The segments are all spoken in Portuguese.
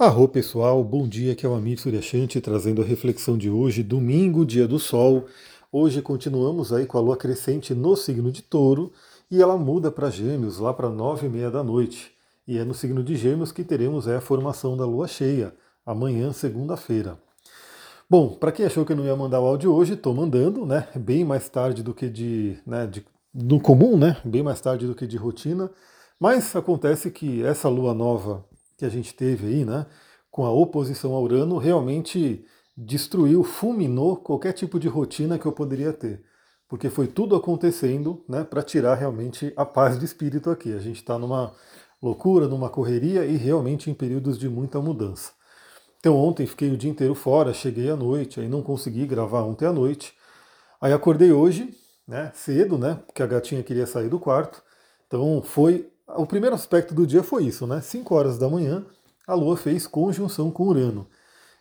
Arro pessoal, bom dia, aqui é o Amit Suryashanti trazendo a reflexão de hoje, domingo, dia do sol. Hoje continuamos aí com a lua crescente no signo de touro e ela muda para gêmeos lá para nove e meia da noite. E é no signo de gêmeos que teremos a formação da lua cheia, amanhã, segunda-feira. Bom, para quem achou que eu não ia mandar o áudio hoje, estou mandando, né? Bem mais tarde do que de, né, de, do comum, né? Bem mais tarde do que de rotina. Mas acontece que essa lua nova que a gente teve aí, né, com a oposição a Urano, realmente destruiu, fulminou qualquer tipo de rotina que eu poderia ter. Porque foi tudo acontecendo né, para tirar realmente a paz de espírito aqui. A gente está numa loucura, numa correria e realmente em períodos de muita mudança. Então ontem fiquei o dia inteiro fora, cheguei à noite, aí não consegui gravar ontem à noite. Aí acordei hoje, né, cedo, né, porque a gatinha queria sair do quarto. Então foi o primeiro aspecto do dia foi isso, né? 5 horas da manhã, a Lua fez conjunção com Urano.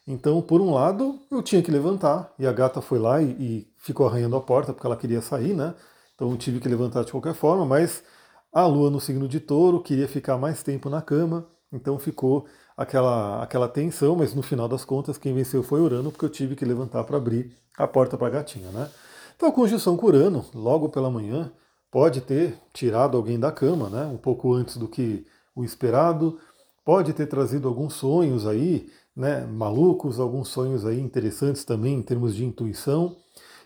Então, por um lado, eu tinha que levantar, e a gata foi lá e, e ficou arranhando a porta porque ela queria sair, né? Então eu tive que levantar de qualquer forma, mas a Lua no signo de touro queria ficar mais tempo na cama, então ficou aquela, aquela tensão, mas no final das contas quem venceu foi Urano, porque eu tive que levantar para abrir a porta para a gatinha, né? Então conjunção com Urano, logo pela manhã, pode ter tirado alguém da cama, né, um pouco antes do que o esperado, pode ter trazido alguns sonhos aí, né, malucos, alguns sonhos aí interessantes também em termos de intuição,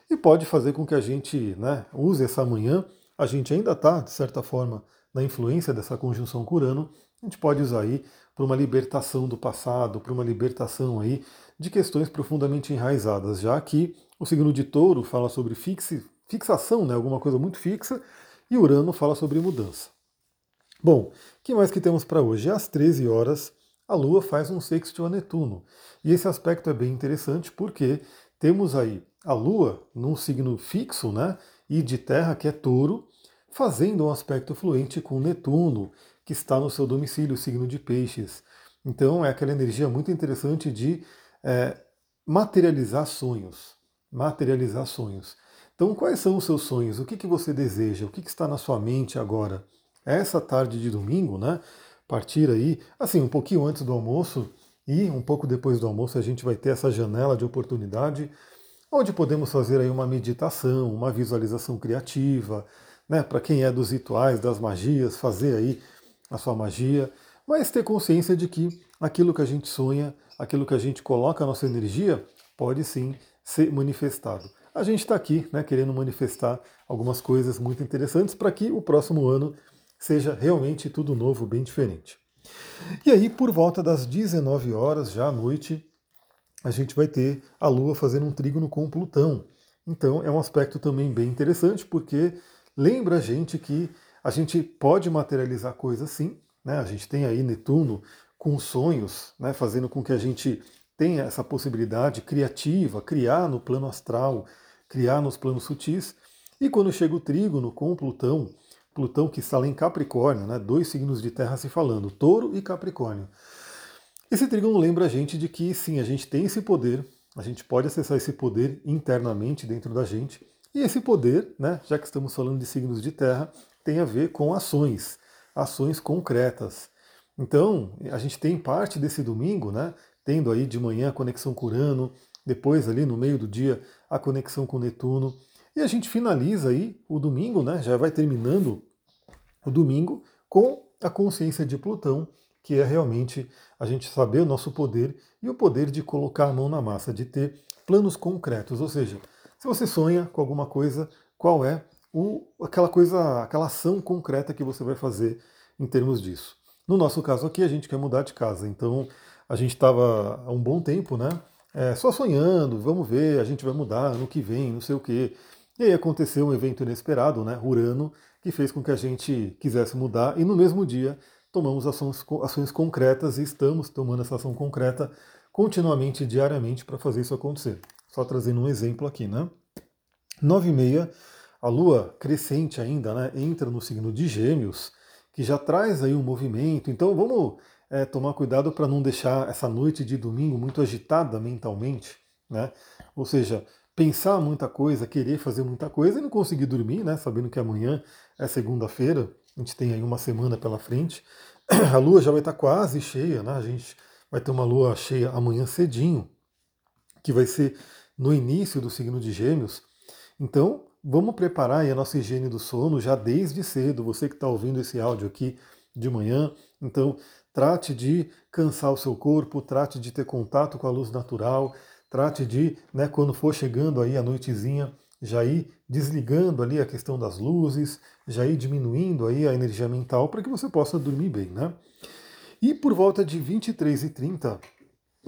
e pode fazer com que a gente né, use essa manhã. A gente ainda está, de certa forma, na influência dessa conjunção com Urano, a gente pode usar aí para uma libertação do passado, para uma libertação aí de questões profundamente enraizadas, já que o signo de touro fala sobre fixe, fixação, né, alguma coisa muito fixa, e Urano fala sobre mudança. Bom, que mais que temos para hoje? Às 13 horas, a Lua faz um sexto a Netuno. E esse aspecto é bem interessante porque temos aí a Lua num signo fixo, né? E de terra, que é touro, fazendo um aspecto fluente com Netuno, que está no seu domicílio, signo de peixes. Então é aquela energia muito interessante de é, materializar sonhos. Materializar sonhos. Então, quais são os seus sonhos? O que, que você deseja? O que, que está na sua mente agora? Essa tarde de domingo, né? Partir aí, assim, um pouquinho antes do almoço e um pouco depois do almoço, a gente vai ter essa janela de oportunidade onde podemos fazer aí uma meditação, uma visualização criativa, né? Para quem é dos rituais, das magias, fazer aí a sua magia, mas ter consciência de que aquilo que a gente sonha, aquilo que a gente coloca a nossa energia, pode sim ser manifestado a gente está aqui né, querendo manifestar algumas coisas muito interessantes para que o próximo ano seja realmente tudo novo, bem diferente. E aí, por volta das 19 horas, já à noite, a gente vai ter a Lua fazendo um trígono com Plutão. Então, é um aspecto também bem interessante, porque lembra a gente que a gente pode materializar coisas sim. Né? A gente tem aí Netuno com sonhos, né, fazendo com que a gente tenha essa possibilidade criativa, criar no plano astral, criar nos planos sutis. E quando chega o trígono com Plutão, Plutão que está lá em Capricórnio, né, dois signos de terra se falando, Touro e Capricórnio. Esse trígono lembra a gente de que sim, a gente tem esse poder, a gente pode acessar esse poder internamente dentro da gente. E esse poder, né, já que estamos falando de signos de terra, tem a ver com ações, ações concretas. Então, a gente tem parte desse domingo, né, tendo aí de manhã a conexão com Urano, depois ali no meio do dia a conexão com Netuno. E a gente finaliza aí o domingo, né? Já vai terminando o domingo com a consciência de Plutão, que é realmente a gente saber o nosso poder e o poder de colocar a mão na massa, de ter planos concretos. Ou seja, se você sonha com alguma coisa, qual é o, aquela coisa, aquela ação concreta que você vai fazer em termos disso? No nosso caso aqui, a gente quer mudar de casa, então a gente estava há um bom tempo, né? é, só sonhando, vamos ver, a gente vai mudar no que vem, não sei o quê. E aí aconteceu um evento inesperado, né, Urano, que fez com que a gente quisesse mudar e no mesmo dia tomamos ações, ações concretas e estamos tomando essa ação concreta continuamente, diariamente, para fazer isso acontecer. Só trazendo um exemplo aqui, né? 9 e meia, a Lua crescente ainda, né, entra no signo de Gêmeos, que já traz aí um movimento. Então vamos é, tomar cuidado para não deixar essa noite de domingo muito agitada mentalmente, né? Ou seja, pensar muita coisa, querer fazer muita coisa e não conseguir dormir, né? Sabendo que amanhã é segunda-feira, a gente tem aí uma semana pela frente. A lua já vai estar quase cheia, né? A gente vai ter uma lua cheia amanhã cedinho, que vai ser no início do signo de Gêmeos. Então, vamos preparar a nossa higiene do sono já desde cedo. Você que está ouvindo esse áudio aqui de manhã, então trate de cansar o seu corpo, trate de ter contato com a luz natural, trate de, né, quando for chegando aí a noitezinha, já ir desligando ali a questão das luzes, já ir diminuindo aí a energia mental para que você possa dormir bem, né? E por volta de 23 e 30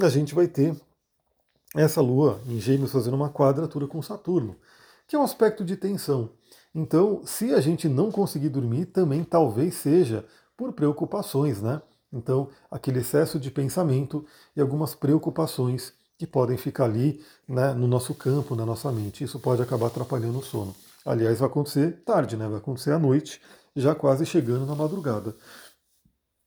a gente vai ter essa lua em Gêmeos fazendo uma quadratura com Saturno, que é um aspecto de tensão. Então, se a gente não conseguir dormir, também talvez seja por preocupações, né? Então, aquele excesso de pensamento e algumas preocupações que podem ficar ali né, no nosso campo, na nossa mente. Isso pode acabar atrapalhando o sono. Aliás, vai acontecer tarde, né? Vai acontecer à noite, já quase chegando na madrugada.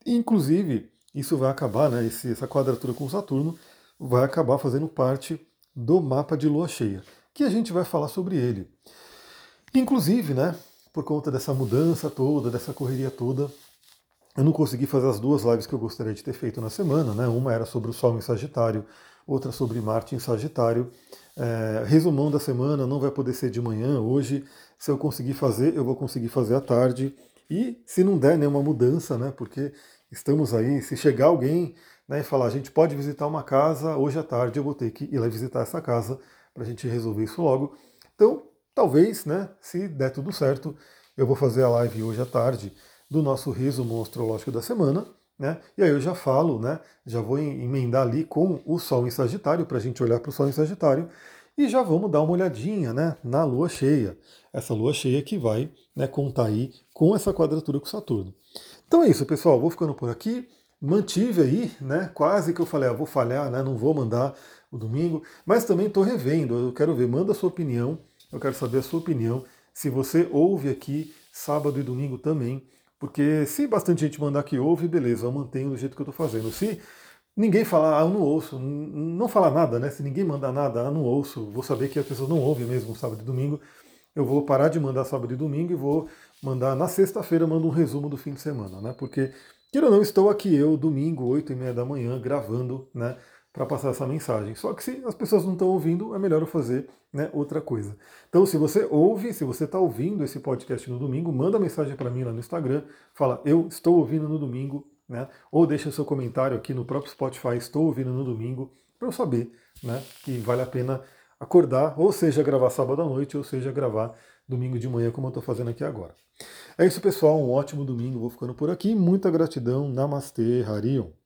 Inclusive, isso vai acabar, né? Esse, essa quadratura com Saturno vai acabar fazendo parte do mapa de lua cheia, que a gente vai falar sobre ele. Inclusive, né? Por conta dessa mudança toda, dessa correria toda, eu não consegui fazer as duas lives que eu gostaria de ter feito na semana, né? Uma era sobre o Sol em Sagitário, outra sobre Marte em Sagitário. É, resumão da semana não vai poder ser de manhã hoje. Se eu conseguir fazer, eu vou conseguir fazer à tarde. E se não der nenhuma mudança, né? Porque estamos aí, se chegar alguém né, e falar, a gente pode visitar uma casa hoje à tarde, eu vou ter que ir lá visitar essa casa para a gente resolver isso logo. Então, talvez, né, se der tudo certo, eu vou fazer a live hoje à tarde do nosso resumo astrológico da semana. Né? E aí eu já falo, né? Já vou emendar ali com o Sol em Sagitário, para a gente olhar para o Sol em Sagitário, e já vamos dar uma olhadinha né, na Lua cheia. Essa Lua cheia que vai né, contar aí com essa quadratura com Saturno. Então é isso, pessoal. Vou ficando por aqui. Mantive aí, né? Quase que eu falei, ah, vou falhar, né? Não vou mandar o domingo, mas também estou revendo. Eu quero ver, manda a sua opinião. Eu quero saber a sua opinião. Se você ouve aqui sábado e domingo também, porque se bastante gente mandar que ouve, beleza, eu mantenho do jeito que eu estou fazendo. Se ninguém falar, ah, eu não ouço, não falar nada, né? Se ninguém mandar nada, ah, não ouço, vou saber que as pessoas não ouvem mesmo sábado e domingo. Eu vou parar de mandar sábado e domingo e vou mandar na sexta-feira, mando um resumo do fim de semana, né? Porque, queira ou não, estou aqui eu, domingo, 8 e meia da manhã, gravando, né? Para passar essa mensagem. Só que se as pessoas não estão ouvindo, é melhor eu fazer né, outra coisa. Então, se você ouve, se você está ouvindo esse podcast no domingo, manda mensagem para mim lá no Instagram, fala eu estou ouvindo no domingo, né? Ou deixa seu comentário aqui no próprio Spotify, estou ouvindo no domingo, para eu saber né, que vale a pena acordar, ou seja, gravar sábado à noite, ou seja, gravar domingo de manhã, como eu estou fazendo aqui agora. É isso, pessoal. Um ótimo domingo. Vou ficando por aqui. Muita gratidão. Namastê, Harion.